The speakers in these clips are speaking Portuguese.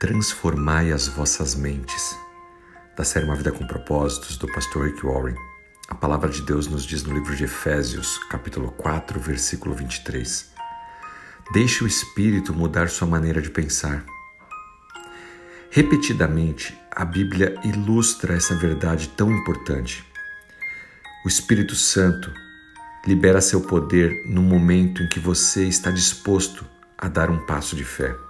Transformai as vossas mentes. Da série Uma Vida com Propósitos, do pastor Rick Warren. A palavra de Deus nos diz no livro de Efésios, capítulo 4, versículo 23. Deixe o Espírito mudar sua maneira de pensar. Repetidamente, a Bíblia ilustra essa verdade tão importante. O Espírito Santo libera seu poder no momento em que você está disposto a dar um passo de fé.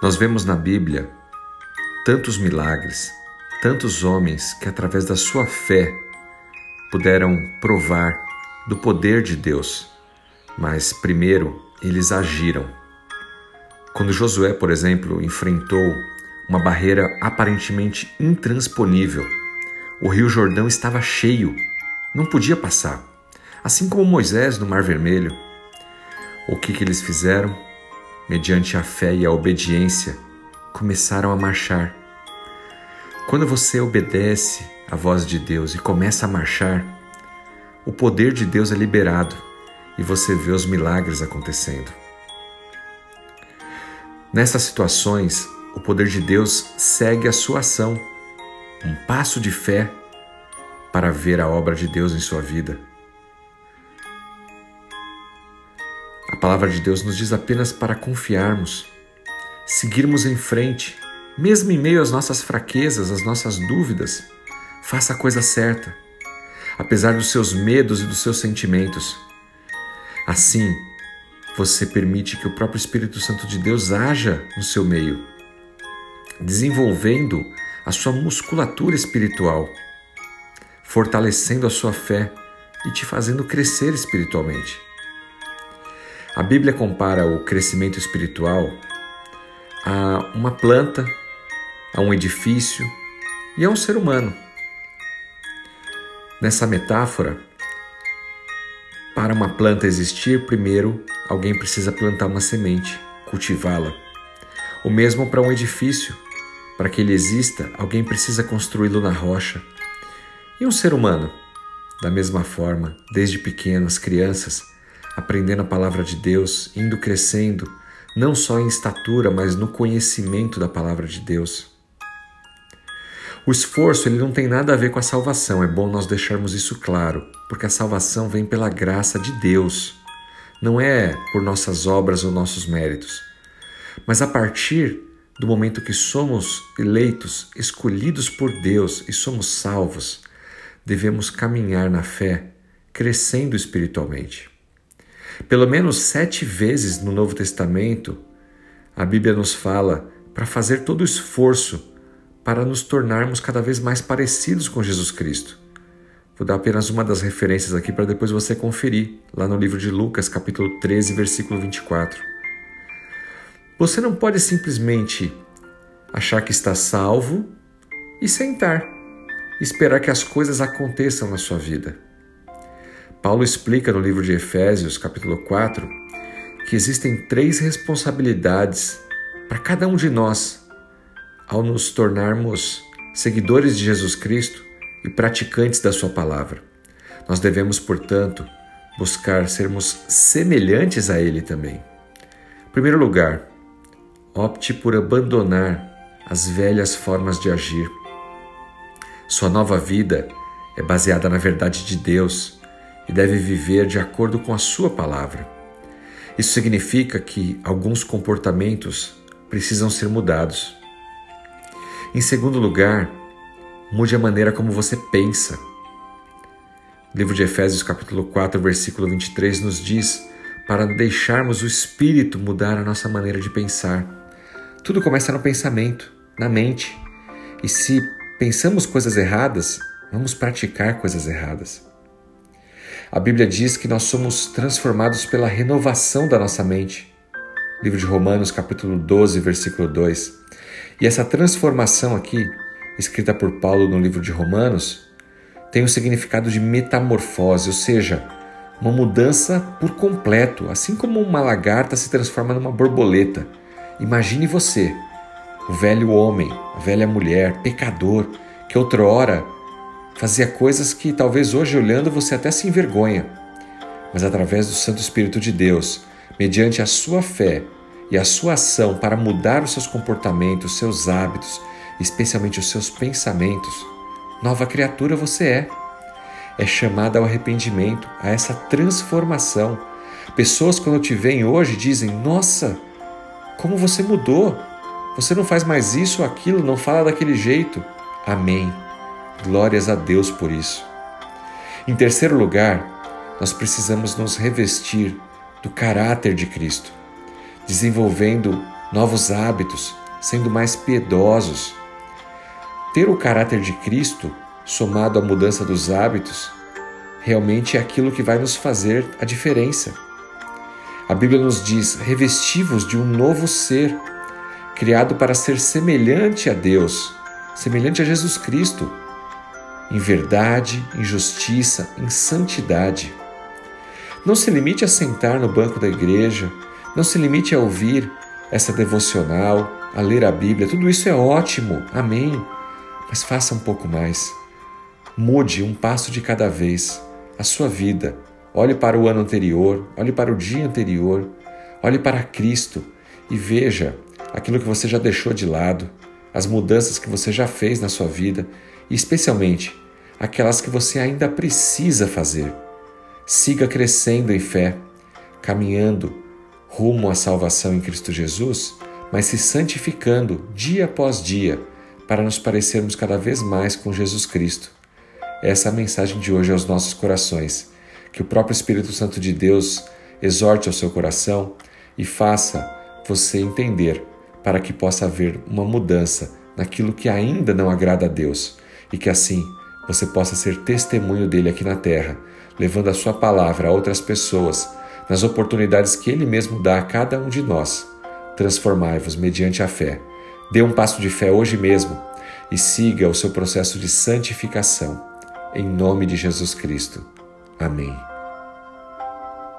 Nós vemos na Bíblia tantos milagres, tantos homens que, através da sua fé, puderam provar do poder de Deus, mas primeiro eles agiram. Quando Josué, por exemplo, enfrentou uma barreira aparentemente intransponível, o Rio Jordão estava cheio, não podia passar, assim como Moisés no Mar Vermelho. O que, que eles fizeram? Mediante a fé e a obediência, começaram a marchar. Quando você obedece à voz de Deus e começa a marchar, o poder de Deus é liberado e você vê os milagres acontecendo. Nessas situações, o poder de Deus segue a sua ação, um passo de fé para ver a obra de Deus em sua vida. Palavra de Deus nos diz apenas para confiarmos, seguirmos em frente, mesmo em meio às nossas fraquezas, às nossas dúvidas. Faça a coisa certa, apesar dos seus medos e dos seus sentimentos. Assim, você permite que o próprio Espírito Santo de Deus haja no seu meio, desenvolvendo a sua musculatura espiritual, fortalecendo a sua fé e te fazendo crescer espiritualmente. A Bíblia compara o crescimento espiritual a uma planta, a um edifício e a um ser humano. Nessa metáfora, para uma planta existir, primeiro alguém precisa plantar uma semente, cultivá-la. O mesmo para um edifício. Para que ele exista, alguém precisa construí-lo na rocha. E um ser humano? Da mesma forma, desde pequenas crianças, aprendendo a palavra de Deus, indo crescendo, não só em estatura, mas no conhecimento da palavra de Deus. O esforço ele não tem nada a ver com a salvação, é bom nós deixarmos isso claro, porque a salvação vem pela graça de Deus, não é por nossas obras ou nossos méritos. Mas a partir do momento que somos eleitos, escolhidos por Deus e somos salvos, devemos caminhar na fé, crescendo espiritualmente. Pelo menos sete vezes no Novo Testamento, a Bíblia nos fala para fazer todo o esforço para nos tornarmos cada vez mais parecidos com Jesus Cristo. Vou dar apenas uma das referências aqui para depois você conferir, lá no livro de Lucas, capítulo 13, versículo 24. Você não pode simplesmente achar que está salvo e sentar, esperar que as coisas aconteçam na sua vida. Paulo explica no livro de Efésios, capítulo 4, que existem três responsabilidades para cada um de nós ao nos tornarmos seguidores de Jesus Cristo e praticantes da Sua palavra. Nós devemos, portanto, buscar sermos semelhantes a Ele também. Em primeiro lugar, opte por abandonar as velhas formas de agir. Sua nova vida é baseada na verdade de Deus e deve viver de acordo com a Sua palavra. Isso significa que alguns comportamentos precisam ser mudados. Em segundo lugar, mude a maneira como você pensa. O livro de Efésios, capítulo 4, versículo 23, nos diz para deixarmos o Espírito mudar a nossa maneira de pensar. Tudo começa no pensamento, na mente. E se pensamos coisas erradas, vamos praticar coisas erradas. A Bíblia diz que nós somos transformados pela renovação da nossa mente. Livro de Romanos, capítulo 12, versículo 2. E essa transformação aqui, escrita por Paulo no livro de Romanos, tem o significado de metamorfose, ou seja, uma mudança por completo, assim como uma lagarta se transforma numa borboleta. Imagine você, o velho homem, a velha mulher, pecador, que outrora fazia coisas que talvez hoje olhando você até se envergonha. Mas através do Santo Espírito de Deus, mediante a sua fé e a sua ação para mudar os seus comportamentos, os seus hábitos, especialmente os seus pensamentos, nova criatura você é. É chamada ao arrependimento, a essa transformação. Pessoas, quando te veem hoje, dizem: Nossa, como você mudou! Você não faz mais isso ou aquilo, não fala daquele jeito. Amém. Glórias a Deus por isso. Em terceiro lugar, nós precisamos nos revestir do caráter de Cristo, desenvolvendo novos hábitos, sendo mais piedosos. Ter o caráter de Cristo, somado à mudança dos hábitos, realmente é aquilo que vai nos fazer a diferença. A Bíblia nos diz: revestivos de um novo ser, criado para ser semelhante a Deus, semelhante a Jesus Cristo em verdade, em justiça, em santidade. Não se limite a sentar no banco da igreja, não se limite a ouvir essa devocional, a ler a Bíblia, tudo isso é ótimo, amém. Mas faça um pouco mais. Mude um passo de cada vez a sua vida. Olhe para o ano anterior, olhe para o dia anterior, olhe para Cristo e veja aquilo que você já deixou de lado, as mudanças que você já fez na sua vida e especialmente aquelas que você ainda precisa fazer. Siga crescendo em fé, caminhando rumo à salvação em Cristo Jesus, mas se santificando dia após dia para nos parecermos cada vez mais com Jesus Cristo. Essa é a mensagem de hoje aos nossos corações. Que o próprio Espírito Santo de Deus exorte ao seu coração e faça você entender para que possa haver uma mudança naquilo que ainda não agrada a Deus e que assim você possa ser testemunho dele aqui na terra, levando a sua palavra a outras pessoas, nas oportunidades que ele mesmo dá a cada um de nós. Transformai-vos mediante a fé. Dê um passo de fé hoje mesmo e siga o seu processo de santificação. Em nome de Jesus Cristo. Amém.